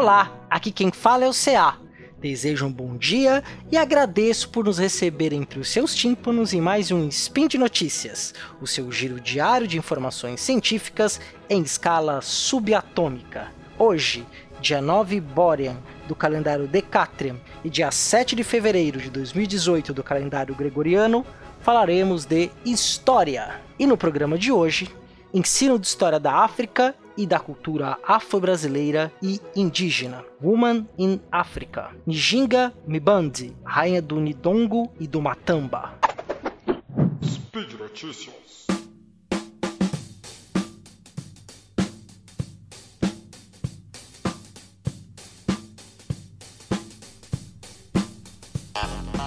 Olá, aqui quem fala é o CA. Desejo um bom dia e agradeço por nos receber entre os seus tímpanos em mais um Spin de Notícias, o seu giro diário de informações científicas em escala subatômica. Hoje, dia 9 Borean do calendário Decatrian e dia 7 de fevereiro de 2018 do calendário Gregoriano, falaremos de história. E no programa de hoje, ensino de história da África e da cultura afro-brasileira e indígena. Woman in Africa. Njinga Mibandi, rainha do Nidongo e do Matamba. Speed Notícias.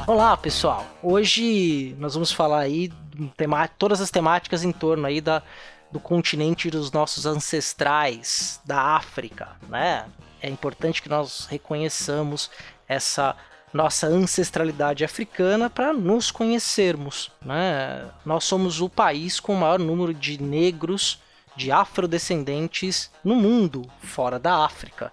Olá pessoal, hoje nós vamos falar aí todas as temáticas em torno aí da do continente dos nossos ancestrais, da África, né? É importante que nós reconheçamos essa nossa ancestralidade africana para nos conhecermos, né? Nós somos o país com o maior número de negros, de afrodescendentes no mundo, fora da África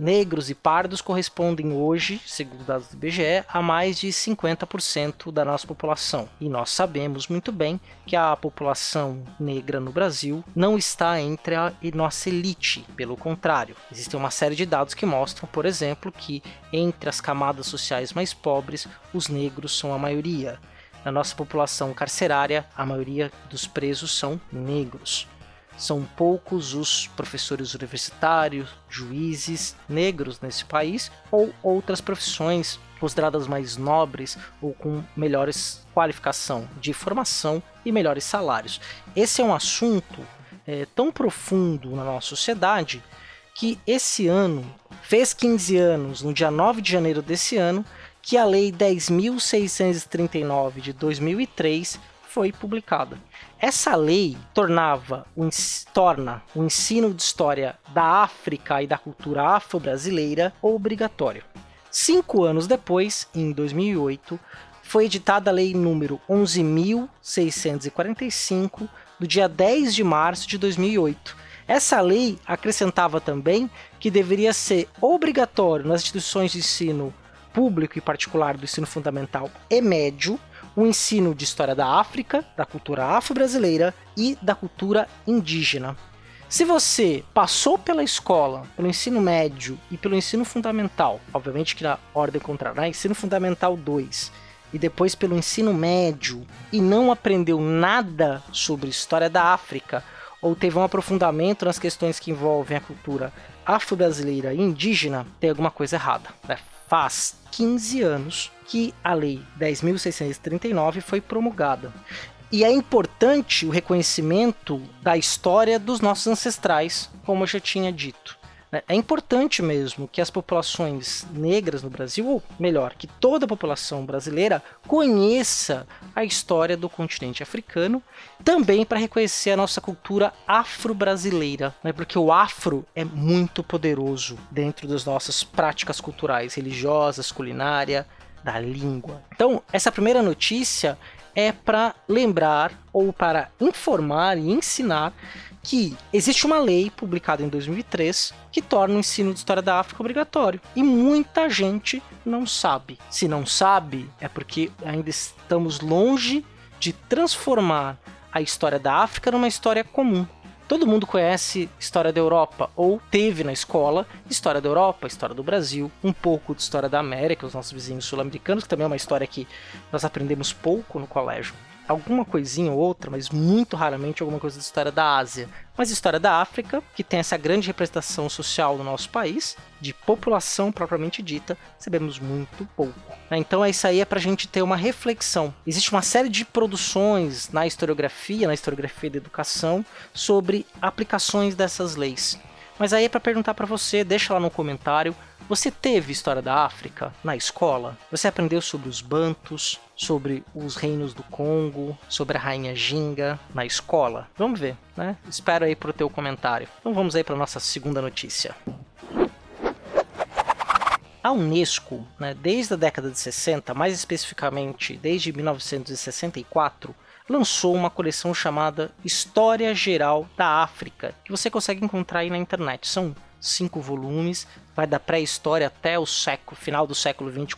negros e pardos correspondem hoje, segundo dados do IBGE, a mais de 50% da nossa população. E nós sabemos muito bem que a população negra no Brasil não está entre a nossa elite, pelo contrário. Existem uma série de dados que mostram, por exemplo, que entre as camadas sociais mais pobres, os negros são a maioria. Na nossa população carcerária, a maioria dos presos são negros. São poucos os professores universitários, juízes negros nesse país ou outras profissões consideradas mais nobres ou com melhores qualificação de formação e melhores salários. Esse é um assunto é, tão profundo na nossa sociedade que esse ano fez 15 anos, no dia 9 de janeiro desse ano, que a Lei 10.639 de 2003 foi publicada. Essa lei tornava o, torna o ensino de história da África e da cultura afro-brasileira obrigatório. Cinco anos depois, em 2008, foi editada a Lei número 11.645, do dia 10 de março de 2008. Essa lei acrescentava também que deveria ser obrigatório nas instituições de ensino público e particular do ensino fundamental e médio o ensino de história da África, da cultura afro-brasileira e da cultura indígena. Se você passou pela escola, pelo ensino médio e pelo ensino fundamental, obviamente que na ordem contrária, né? ensino fundamental 2, e depois pelo ensino médio e não aprendeu nada sobre história da África, ou teve um aprofundamento nas questões que envolvem a cultura afro-brasileira e indígena, tem alguma coisa errada. Né? Faz 15 anos que a Lei 10.639 foi promulgada. E é importante o reconhecimento da história dos nossos ancestrais, como eu já tinha dito. Né? É importante mesmo que as populações negras no Brasil, ou melhor, que toda a população brasileira conheça a história do continente africano, também para reconhecer a nossa cultura afro-brasileira, né? porque o afro é muito poderoso dentro das nossas práticas culturais, religiosas, culinária, da língua. Então, essa primeira notícia é para lembrar ou para informar e ensinar que existe uma lei publicada em 2003 que torna o ensino de história da África obrigatório. E muita gente não sabe. Se não sabe, é porque ainda estamos longe de transformar a história da África numa história comum. Todo mundo conhece história da Europa ou teve na escola história da Europa, história do Brasil, um pouco de história da América, os nossos vizinhos sul-americanos, que também é uma história que nós aprendemos pouco no colégio alguma coisinha ou outra, mas muito raramente alguma coisa da história da Ásia. Mas história da África, que tem essa grande representação social no nosso país, de população propriamente dita, sabemos muito pouco. Né? Então é isso aí é para a gente ter uma reflexão. Existe uma série de produções na historiografia, na historiografia da educação, sobre aplicações dessas leis. Mas aí é para perguntar para você, deixa lá no comentário você teve história da África na escola? Você aprendeu sobre os Bantus, sobre os reinos do Congo, sobre a rainha Ginga na escola? Vamos ver, né? Espero aí pro teu comentário. Então vamos aí para nossa segunda notícia. A Unesco, né, desde a década de 60, mais especificamente desde 1964, lançou uma coleção chamada História Geral da África, que você consegue encontrar aí na internet. São cinco volumes, vai da pré-história até o século, final do século XX,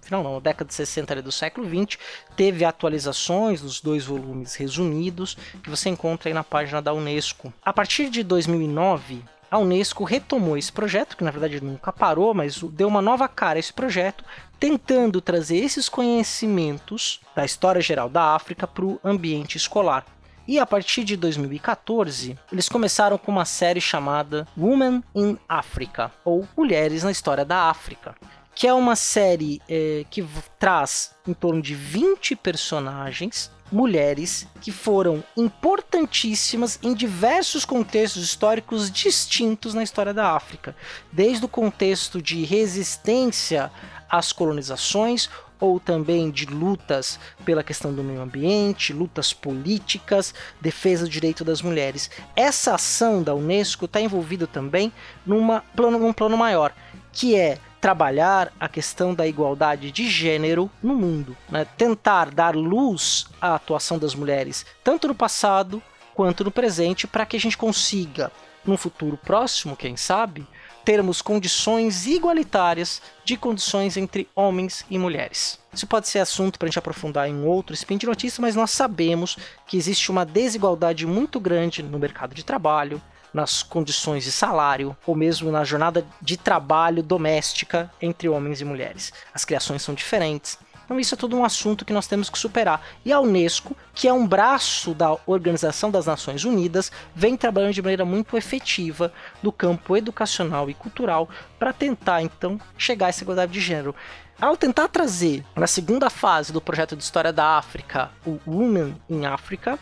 final, não, década de 60 do século XX, teve atualizações dos dois volumes resumidos que você encontra aí na página da Unesco. A partir de 2009, a Unesco retomou esse projeto, que na verdade nunca parou, mas deu uma nova cara a esse projeto, tentando trazer esses conhecimentos da história geral da África para o ambiente escolar. E a partir de 2014, eles começaram com uma série chamada Women in Africa, ou Mulheres na História da África, que é uma série é, que traz em torno de 20 personagens mulheres que foram importantíssimas em diversos contextos históricos distintos na história da África, desde o contexto de resistência às colonizações ou também de lutas pela questão do meio ambiente, lutas políticas, defesa do direito das mulheres. Essa ação da Unesco está envolvida também numa num plano maior, que é trabalhar a questão da igualdade de gênero no mundo, né? tentar dar luz à atuação das mulheres, tanto no passado quanto no presente, para que a gente consiga, num futuro próximo, quem sabe, termos condições igualitárias de condições entre homens e mulheres. Isso pode ser assunto para a gente aprofundar em outro spin de notícias, mas nós sabemos que existe uma desigualdade muito grande no mercado de trabalho, nas condições de salário ou mesmo na jornada de trabalho doméstica entre homens e mulheres. As criações são diferentes. Então isso é todo um assunto que nós temos que superar. E a Unesco, que é um braço da Organização das Nações Unidas, vem trabalhando de maneira muito efetiva no campo educacional e cultural para tentar então chegar a essa igualdade de gênero. Ao tentar trazer na segunda fase do projeto de história da África o Women in Africa,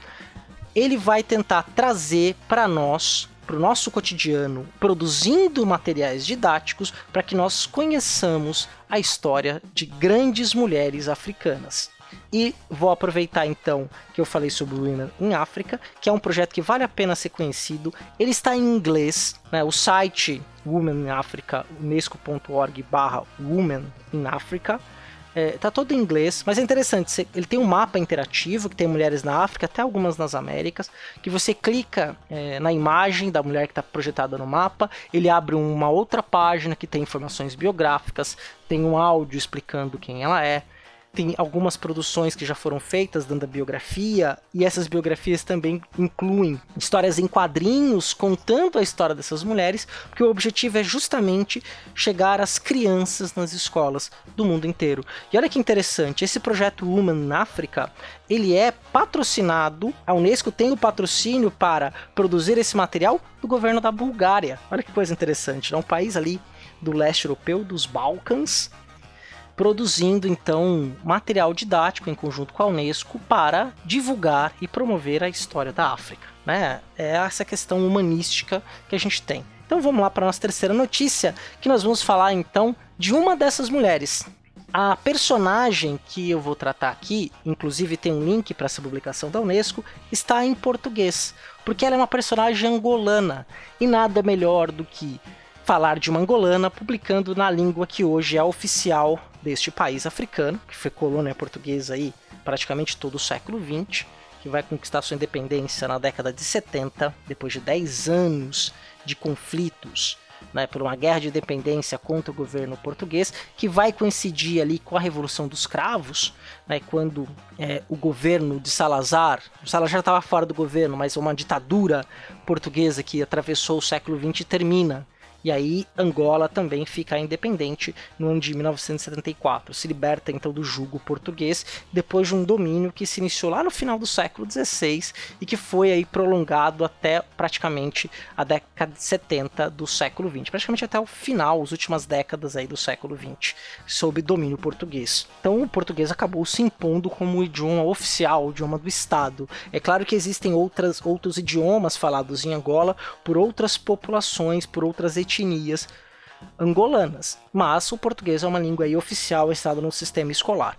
ele vai tentar trazer para nós para o nosso cotidiano, produzindo materiais didáticos para que nós conheçamos a história de grandes mulheres africanas. E vou aproveitar então que eu falei sobre o Women in África, que é um projeto que vale a pena ser conhecido. Ele está em inglês, né? o site Women in Africa, unesco.org barra Women in Africa, é, tá todo em inglês, mas é interessante. ele tem um mapa interativo que tem mulheres na África, até algumas nas Américas, que você clica é, na imagem da mulher que está projetada no mapa, ele abre uma outra página que tem informações biográficas, tem um áudio explicando quem ela é tem algumas produções que já foram feitas dando a biografia, e essas biografias também incluem histórias em quadrinhos contando a história dessas mulheres, porque o objetivo é justamente chegar às crianças nas escolas do mundo inteiro. E olha que interessante, esse projeto Woman na África, ele é patrocinado, a Unesco tem o patrocínio para produzir esse material do governo da Bulgária. Olha que coisa interessante, é um país ali do leste europeu, dos Balcãs, produzindo então material didático em conjunto com a Unesco para divulgar e promover a história da África. Né? É essa questão humanística que a gente tem. Então vamos lá para a nossa terceira notícia, que nós vamos falar então de uma dessas mulheres. A personagem que eu vou tratar aqui, inclusive tem um link para essa publicação da Unesco, está em português, porque ela é uma personagem angolana e nada melhor do que falar de uma angolana publicando na língua que hoje é oficial deste país africano, que foi colônia portuguesa aí praticamente todo o século XX, que vai conquistar sua independência na década de 70, depois de 10 anos de conflitos né, por uma guerra de independência contra o governo português, que vai coincidir ali com a Revolução dos Cravos, né, quando é, o governo de Salazar, o Salazar estava fora do governo, mas uma ditadura portuguesa que atravessou o século XX termina e aí Angola também fica independente no ano de 1974. Se liberta então do jugo português depois de um domínio que se iniciou lá no final do século XVI e que foi aí prolongado até praticamente a década de 70 do século XX, praticamente até o final, as últimas décadas aí do século XX, sob domínio português. Então o português acabou se impondo como o idioma oficial, o idioma do Estado. É claro que existem outras, outros idiomas falados em Angola por outras populações, por outras etnias etnias angolanas, mas o português é uma língua oficial instalada no sistema escolar.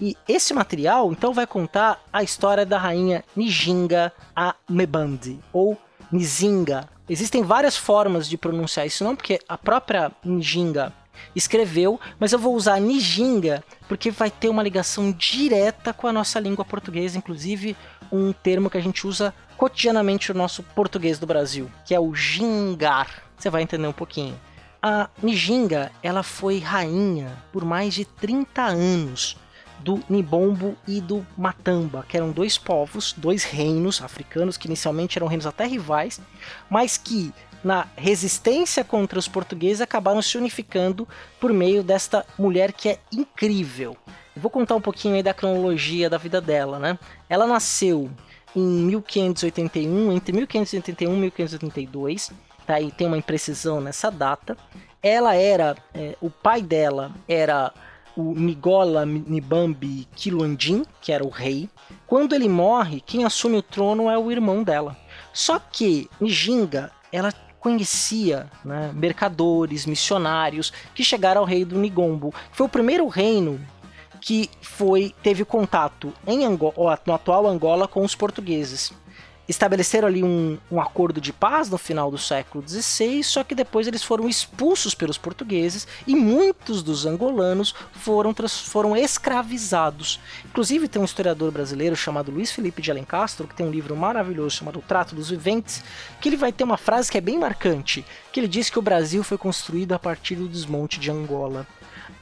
E esse material então vai contar a história da rainha Nijinga Amebandi, ou Nizinga. Existem várias formas de pronunciar esse nome, porque a própria Nijinga escreveu, mas eu vou usar Nijinga porque vai ter uma ligação direta com a nossa língua portuguesa, inclusive um termo que a gente usa cotidianamente no nosso português do Brasil, que é o gingar você vai entender um pouquinho. A Nijinga, ela foi rainha por mais de 30 anos do Nibombo e do Matamba, que eram dois povos, dois reinos africanos que inicialmente eram reinos até rivais, mas que na resistência contra os portugueses acabaram se unificando por meio desta mulher que é incrível. Eu vou contar um pouquinho aí da cronologia da vida dela, né? Ela nasceu em 1581, entre 1581 e 1582, tá? E tem uma imprecisão nessa data. Ela era, é, o pai dela era o Nigola Nibambi Quiluandin, que era o rei. Quando ele morre, quem assume o trono é o irmão dela. Só que Nijinga, ela conhecia né, mercadores, missionários que chegaram ao rei do Nigombo. Foi o primeiro reino que foi teve contato em Angola, no atual Angola com os portugueses estabeleceram ali um, um, acordo de paz no final do século XVI, só que depois eles foram expulsos pelos portugueses e muitos dos angolanos foram, foram escravizados. Inclusive tem um historiador brasileiro chamado Luiz Felipe de Alencastro, que tem um livro maravilhoso chamado O Trato dos Viventes, que ele vai ter uma frase que é bem marcante, que ele diz que o Brasil foi construído a partir do desmonte de Angola.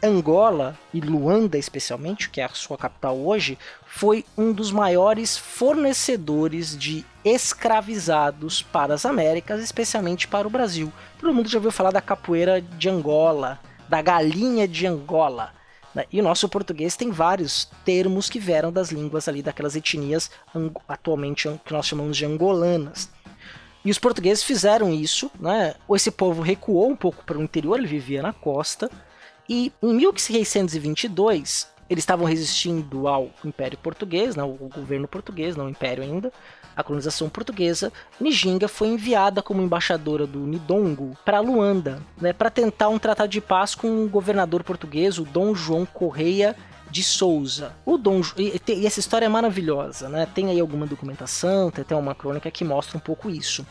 Angola e Luanda, especialmente, que é a sua capital hoje, foi um dos maiores fornecedores de escravizados para as Américas, especialmente para o Brasil. Todo mundo já ouviu falar da capoeira de Angola, da galinha de Angola. Né? E o nosso português tem vários termos que vieram das línguas ali daquelas etnias atualmente que nós chamamos de angolanas. E os portugueses fizeram isso, né? Esse povo recuou um pouco para o interior, ele vivia na costa, e em 1622, eles estavam resistindo ao Império Português, não, o governo português, não o Império ainda, a colonização portuguesa. Nijinga foi enviada como embaixadora do Nidongo para Luanda, né, para tentar um tratado de paz com o governador português, o Dom João Correia de Souza. O Dom e, e essa história é maravilhosa, né? Tem aí alguma documentação, tem até uma crônica que mostra um pouco isso.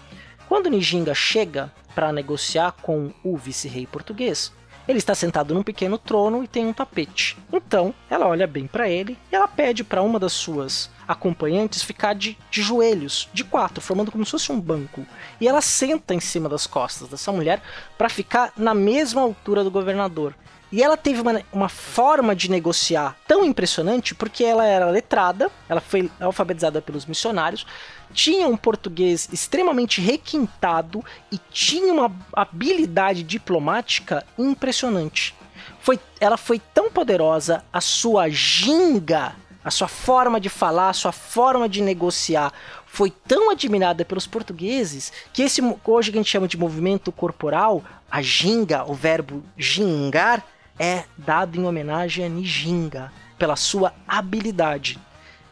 Quando Nijinga chega para negociar com o vice-rei português, ele está sentado num pequeno trono e tem um tapete. Então, ela olha bem para ele e ela pede para uma das suas acompanhantes ficar de, de joelhos, de quatro, formando como se fosse um banco. E ela senta em cima das costas dessa mulher para ficar na mesma altura do governador. E ela teve uma, uma, forma de negociar tão impressionante porque ela era letrada, ela foi alfabetizada pelos missionários, tinha um português extremamente requintado e tinha uma habilidade diplomática impressionante. Foi, ela foi tão poderosa, a sua ginga, a sua forma de falar, a sua forma de negociar foi tão admirada pelos portugueses que esse hoje que a gente chama de movimento corporal, a ginga, o verbo gingar, é dado em homenagem a Nijinga pela sua habilidade.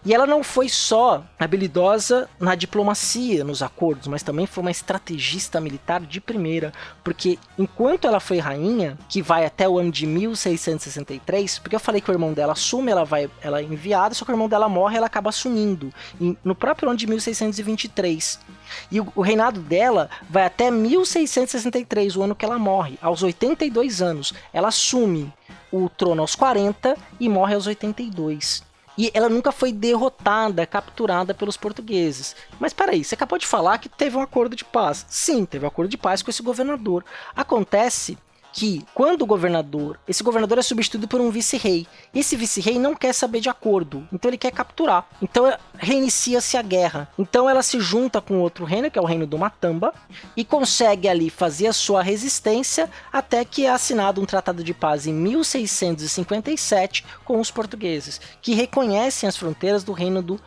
E ela não foi só habilidosa na diplomacia, nos acordos, mas também foi uma estrategista militar de primeira, porque enquanto ela foi rainha, que vai até o ano de 1663, porque eu falei que o irmão dela assume, ela vai, ela é enviada, só que o irmão dela morre, ela acaba assumindo no próprio ano de 1623. E o, o reinado dela vai até 1663, o ano que ela morre, aos 82 anos. Ela assume o trono aos 40 e morre aos 82. E ela nunca foi derrotada, capturada pelos portugueses. Mas peraí, você acabou de falar que teve um acordo de paz. Sim, teve um acordo de paz com esse governador. Acontece que quando o governador, esse governador é substituído por um vice-rei. Esse vice-rei não quer saber de acordo, então ele quer capturar. Então é, reinicia-se a guerra. Então ela se junta com outro reino, que é o reino do Matamba, e consegue ali fazer a sua resistência até que é assinado um tratado de paz em 1657 com os portugueses, que reconhecem as fronteiras do reino do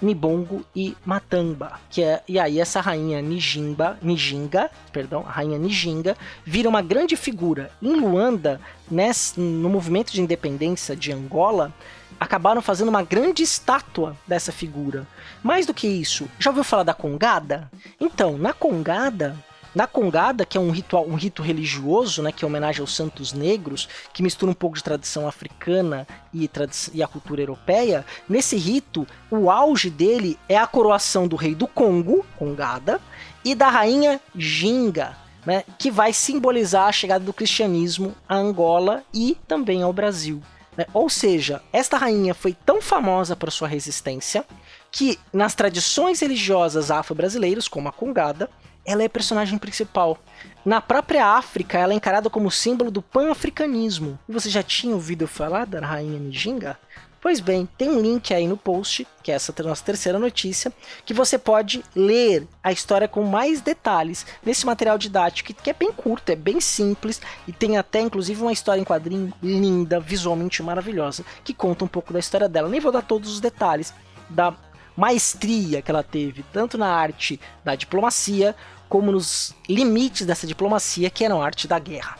Nibongo e Matamba, que é e aí essa rainha Nijimba, Nijinga, perdão, a rainha Nijinga vira uma grande figura. Em Luanda, nesse, no movimento de independência de Angola, acabaram fazendo uma grande estátua dessa figura. Mais do que isso, já ouviu falar da Congada? Então, na Congada, na Congada, que é um ritual, um rito religioso, né, que é homenagem aos santos negros, que mistura um pouco de tradição africana e, e a cultura europeia, nesse rito, o auge dele é a coroação do rei do Congo, Congada, e da rainha Ginga, né, que vai simbolizar a chegada do cristianismo a Angola e também ao Brasil. Né? Ou seja, esta rainha foi tão famosa por sua resistência que nas tradições religiosas afro-brasileiras, como a Congada, ela é personagem principal. Na própria África, ela é encarada como símbolo do pan-africanismo. E você já tinha ouvido falar da rainha Njinga? Pois bem, tem um link aí no post, que é essa nossa terceira notícia, que você pode ler a história com mais detalhes nesse material didático, que é bem curto, é bem simples e tem até inclusive uma história em quadrinho linda, visualmente maravilhosa, que conta um pouco da história dela. Nem vou dar todos os detalhes da maestria que ela teve, tanto na arte da diplomacia, como nos limites dessa diplomacia, que era a arte da guerra.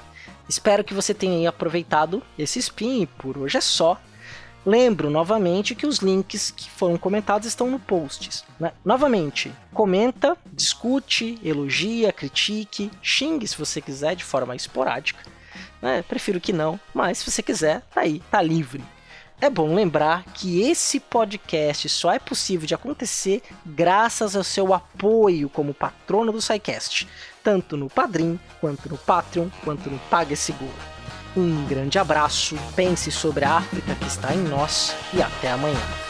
Espero que você tenha aproveitado esse spin por hoje é só. Lembro novamente que os links que foram comentados estão no posts. Né? Novamente, comenta, discute, elogia, critique, xingue se você quiser de forma esporádica. Né? Prefiro que não, mas se você quiser, tá aí, tá livre. É bom lembrar que esse podcast só é possível de acontecer graças ao seu apoio como patrono do SciCast, tanto no Padrim, quanto no Patreon, quanto no PagSeguro. Um grande abraço, pense sobre a África que está em nós e até amanhã.